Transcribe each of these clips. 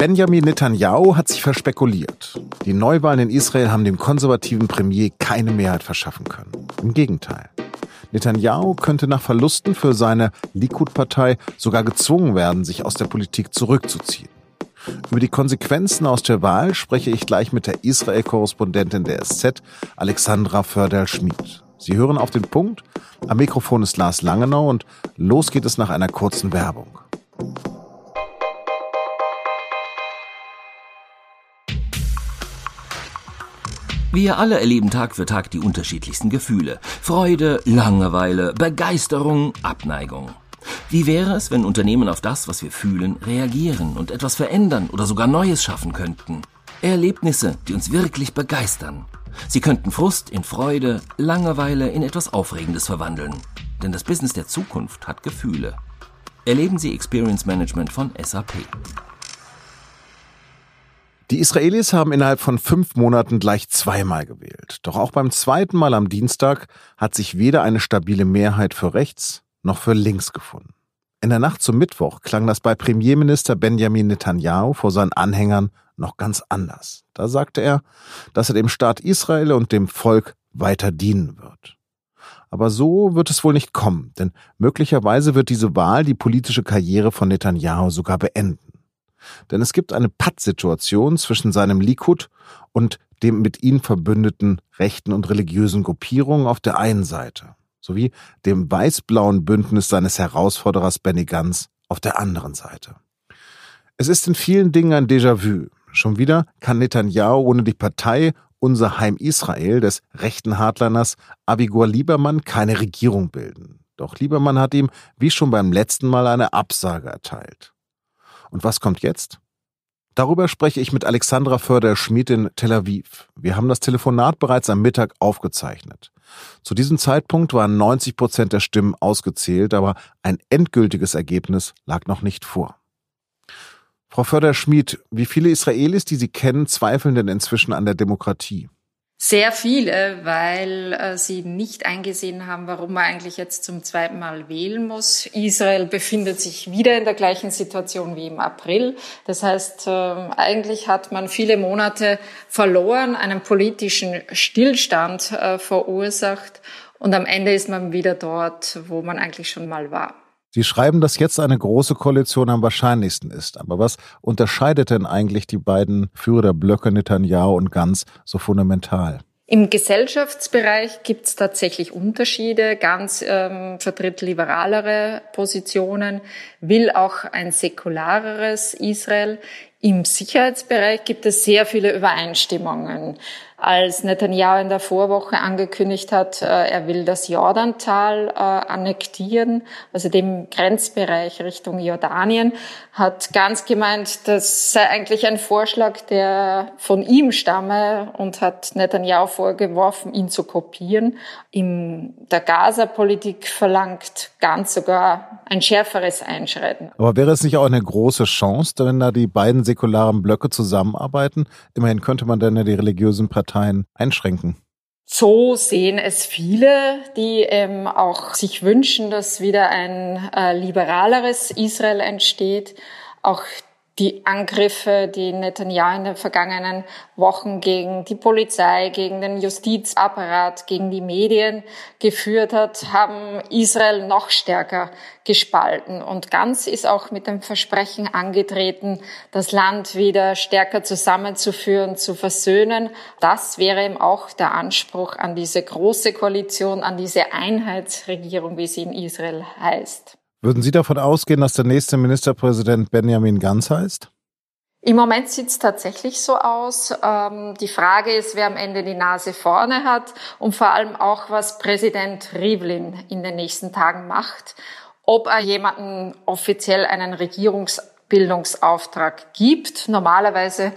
Benjamin Netanyahu hat sich verspekuliert. Die Neuwahlen in Israel haben dem konservativen Premier keine Mehrheit verschaffen können. Im Gegenteil. Netanyahu könnte nach Verlusten für seine Likud-Partei sogar gezwungen werden, sich aus der Politik zurückzuziehen. Über die Konsequenzen aus der Wahl spreche ich gleich mit der Israel-Korrespondentin der SZ, Alexandra Förderl-Schmid. Sie hören auf den Punkt. Am Mikrofon ist Lars Langenau und los geht es nach einer kurzen Werbung. Wir alle erleben Tag für Tag die unterschiedlichsten Gefühle. Freude, Langeweile, Begeisterung, Abneigung. Wie wäre es, wenn Unternehmen auf das, was wir fühlen, reagieren und etwas verändern oder sogar Neues schaffen könnten? Erlebnisse, die uns wirklich begeistern. Sie könnten Frust in Freude, Langeweile in etwas Aufregendes verwandeln. Denn das Business der Zukunft hat Gefühle. Erleben Sie Experience Management von SAP. Die Israelis haben innerhalb von fünf Monaten gleich zweimal gewählt. Doch auch beim zweiten Mal am Dienstag hat sich weder eine stabile Mehrheit für rechts noch für links gefunden. In der Nacht zum Mittwoch klang das bei Premierminister Benjamin Netanyahu vor seinen Anhängern noch ganz anders. Da sagte er, dass er dem Staat Israel und dem Volk weiter dienen wird. Aber so wird es wohl nicht kommen, denn möglicherweise wird diese Wahl die politische Karriere von Netanyahu sogar beenden. Denn es gibt eine Pattsituation zwischen seinem Likud und dem mit ihm verbündeten rechten und religiösen Gruppierungen auf der einen Seite sowie dem weiß-blauen Bündnis seines Herausforderers Benny Gantz auf der anderen Seite. Es ist in vielen Dingen ein Déjà-vu. Schon wieder kann Netanyahu ohne die Partei Unser Heim Israel des rechten Hardliners Avigor Liebermann keine Regierung bilden. Doch Liebermann hat ihm, wie schon beim letzten Mal, eine Absage erteilt. Und was kommt jetzt? Darüber spreche ich mit Alexandra Förder-Schmid in Tel Aviv. Wir haben das Telefonat bereits am Mittag aufgezeichnet. Zu diesem Zeitpunkt waren 90 Prozent der Stimmen ausgezählt, aber ein endgültiges Ergebnis lag noch nicht vor. Frau Förder-Schmid, wie viele Israelis, die Sie kennen, zweifeln denn inzwischen an der Demokratie? Sehr viele, weil äh, sie nicht eingesehen haben, warum man eigentlich jetzt zum zweiten Mal wählen muss. Israel befindet sich wieder in der gleichen Situation wie im April. Das heißt, äh, eigentlich hat man viele Monate verloren, einen politischen Stillstand äh, verursacht und am Ende ist man wieder dort, wo man eigentlich schon mal war. Sie schreiben, dass jetzt eine große Koalition am wahrscheinlichsten ist. Aber was unterscheidet denn eigentlich die beiden Führer der Blöcke Netanyahu und Gantz so fundamental? Im Gesellschaftsbereich gibt es tatsächlich Unterschiede. Ganz ähm, vertritt liberalere Positionen, will auch ein säkulareres Israel. Im Sicherheitsbereich gibt es sehr viele Übereinstimmungen als Netanyahu in der Vorwoche angekündigt hat, äh, er will das Jordantal äh, annektieren, also dem Grenzbereich Richtung Jordanien, hat ganz gemeint, das sei eigentlich ein Vorschlag, der von ihm stamme und hat Netanyahu vorgeworfen, ihn zu kopieren. In der Gaza-Politik verlangt ganz sogar ein schärferes Einschreiten. Aber wäre es nicht auch eine große Chance, wenn da die beiden säkularen Blöcke zusammenarbeiten? Immerhin könnte man dann ja die religiösen Parteien Parteien einschränken. So sehen es viele, die ähm, auch sich wünschen, dass wieder ein äh, liberaleres Israel entsteht. Auch die Angriffe, die Netanyahu in den vergangenen Wochen gegen die Polizei, gegen den Justizapparat, gegen die Medien geführt hat, haben Israel noch stärker gespalten. Und Ganz ist auch mit dem Versprechen angetreten, das Land wieder stärker zusammenzuführen, zu versöhnen. Das wäre eben auch der Anspruch an diese große Koalition, an diese Einheitsregierung, wie sie in Israel heißt. Würden Sie davon ausgehen, dass der nächste Ministerpräsident Benjamin Ganz heißt? Im Moment sieht es tatsächlich so aus. Ähm, die Frage ist, wer am Ende die Nase vorne hat und vor allem auch, was Präsident Rivlin in den nächsten Tagen macht. Ob er jemanden offiziell einen Regierungsbildungsauftrag gibt. Normalerweise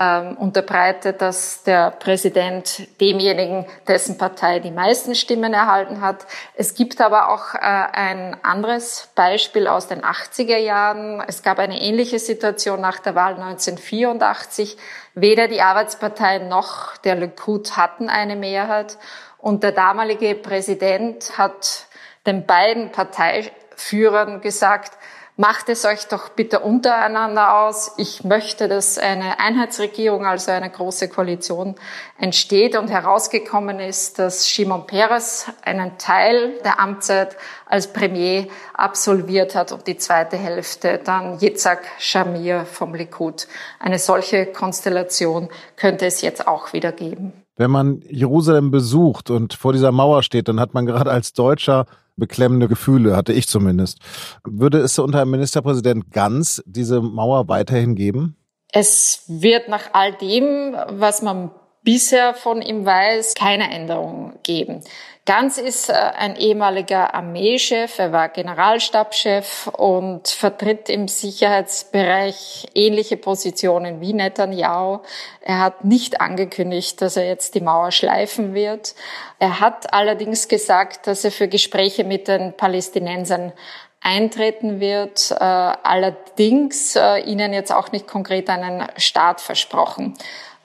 ähm, unterbreitet, dass der Präsident demjenigen, dessen Partei die meisten Stimmen erhalten hat. Es gibt aber auch äh, ein anderes Beispiel aus den 80er Jahren. Es gab eine ähnliche Situation nach der Wahl 1984. Weder die Arbeitspartei noch der Likud hatten eine Mehrheit. Und der damalige Präsident hat den beiden Parteiführern gesagt, macht es euch doch bitte untereinander aus. Ich möchte, dass eine Einheitsregierung, also eine große Koalition entsteht und herausgekommen ist, dass Shimon Peres einen Teil der Amtszeit als Premier absolviert hat und die zweite Hälfte dann Yitzhak Shamir vom Likud. Eine solche Konstellation könnte es jetzt auch wieder geben. Wenn man Jerusalem besucht und vor dieser Mauer steht, dann hat man gerade als Deutscher beklemmende Gefühle, hatte ich zumindest. Würde es unter Ministerpräsident Ganz diese Mauer weiterhin geben? Es wird nach all dem, was man bisher von ihm weiß, keine Änderung geben. Ganz ist äh, ein ehemaliger Armeechef, er war Generalstabschef und vertritt im Sicherheitsbereich ähnliche Positionen wie Netanyahu. Er hat nicht angekündigt, dass er jetzt die Mauer schleifen wird. Er hat allerdings gesagt, dass er für Gespräche mit den Palästinensern eintreten wird, äh, allerdings äh, ihnen jetzt auch nicht konkret einen Staat versprochen.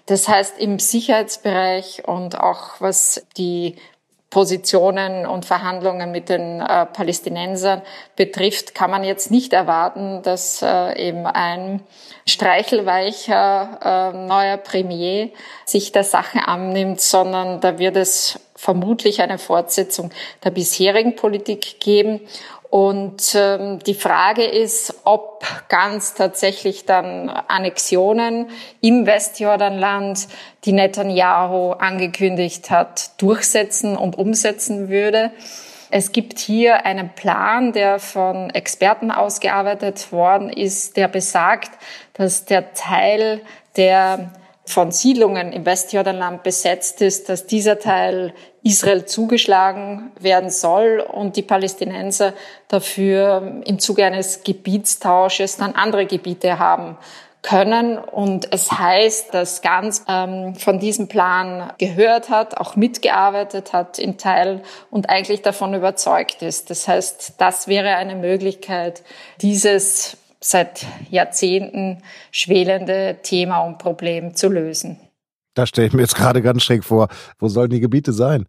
Das heißt, im Sicherheitsbereich und auch was die Positionen und Verhandlungen mit den äh, Palästinensern betrifft, kann man jetzt nicht erwarten, dass äh, eben ein streichelweicher äh, neuer Premier sich der Sache annimmt, sondern da wird es vermutlich eine Fortsetzung der bisherigen Politik geben. Und ähm, die Frage ist, ob ganz tatsächlich dann Annexionen im Westjordanland, die Netanyahu angekündigt hat, durchsetzen und umsetzen würde. Es gibt hier einen Plan, der von Experten ausgearbeitet worden ist, der besagt, dass der Teil der von Siedlungen im Westjordanland besetzt ist, dass dieser Teil Israel zugeschlagen werden soll und die Palästinenser dafür im Zuge eines Gebietstausches dann andere Gebiete haben können. Und es heißt, dass Ganz ähm, von diesem Plan gehört hat, auch mitgearbeitet hat in Teil und eigentlich davon überzeugt ist. Das heißt, das wäre eine Möglichkeit, dieses seit Jahrzehnten schwelende Thema und Problem zu lösen. Da stelle ich mir jetzt gerade ganz schräg vor, wo sollen die Gebiete sein?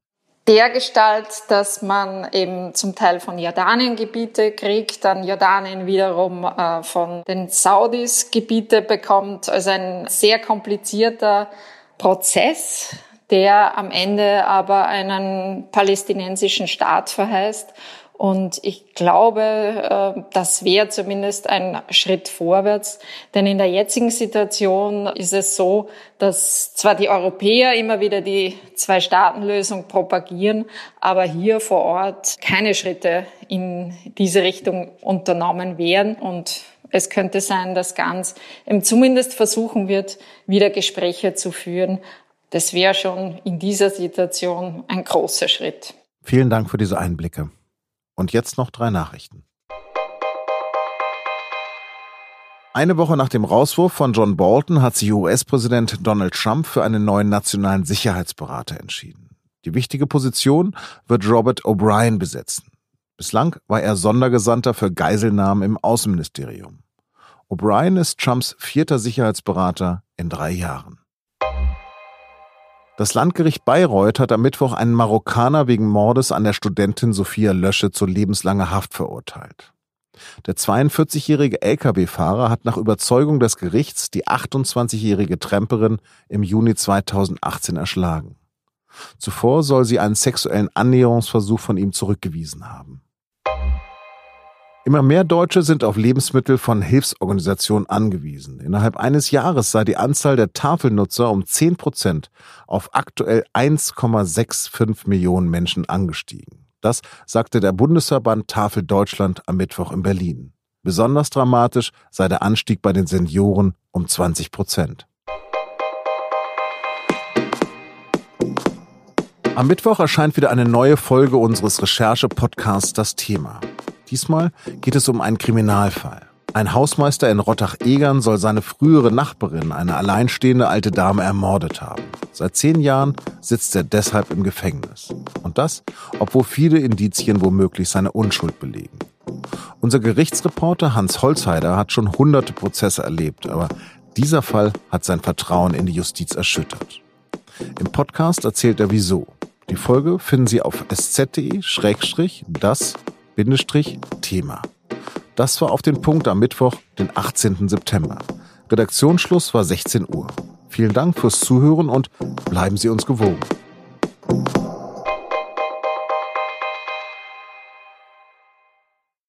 Der Gestalt, dass man eben zum Teil von Jordanien Gebiete kriegt, dann Jordanien wiederum äh, von den Saudis Gebiete bekommt. Also ein sehr komplizierter Prozess, der am Ende aber einen palästinensischen Staat verheißt und ich glaube, äh, das wäre zumindest ein Schritt vorwärts. Denn in der jetzigen Situation ist es so, dass zwar die Europäer immer wieder die Zwei-Staaten-Lösung propagieren, aber hier vor Ort keine Schritte in diese Richtung unternommen werden. Und es könnte sein, dass Ganz zumindest versuchen wird, wieder Gespräche zu führen. Das wäre schon in dieser Situation ein großer Schritt. Vielen Dank für diese Einblicke. Und jetzt noch drei Nachrichten. Eine Woche nach dem Rauswurf von John Bolton hat sich US-Präsident Donald Trump für einen neuen nationalen Sicherheitsberater entschieden. Die wichtige Position wird Robert O'Brien besetzen. Bislang war er Sondergesandter für Geiselnahmen im Außenministerium. O'Brien ist Trumps vierter Sicherheitsberater in drei Jahren. Das Landgericht Bayreuth hat am Mittwoch einen Marokkaner wegen Mordes an der Studentin Sophia Lösche zu lebenslanger Haft verurteilt. Der 42-jährige Lkw-Fahrer hat nach Überzeugung des Gerichts die 28-jährige Tremperin im Juni 2018 erschlagen. Zuvor soll sie einen sexuellen Annäherungsversuch von ihm zurückgewiesen haben. Immer mehr Deutsche sind auf Lebensmittel von Hilfsorganisationen angewiesen. Innerhalb eines Jahres sei die Anzahl der Tafelnutzer um 10 Prozent auf aktuell 1,65 Millionen Menschen angestiegen. Das sagte der Bundesverband Tafel Deutschland am Mittwoch in Berlin. Besonders dramatisch sei der Anstieg bei den Senioren um 20 Prozent. Am Mittwoch erscheint wieder eine neue Folge unseres Recherche-Podcasts Das Thema. Diesmal geht es um einen Kriminalfall. Ein Hausmeister in Rottach-Egern soll seine frühere Nachbarin, eine alleinstehende alte Dame, ermordet haben. Seit zehn Jahren sitzt er deshalb im Gefängnis. Und das, obwohl viele Indizien womöglich seine Unschuld belegen. Unser Gerichtsreporter Hans Holzheider hat schon hunderte Prozesse erlebt, aber dieser Fall hat sein Vertrauen in die Justiz erschüttert. Im Podcast erzählt er wieso. Die Folge finden Sie auf sz.de-das Thema. Das war auf den Punkt am Mittwoch, den 18. September. Redaktionsschluss war 16 Uhr. Vielen Dank fürs Zuhören und bleiben Sie uns gewogen.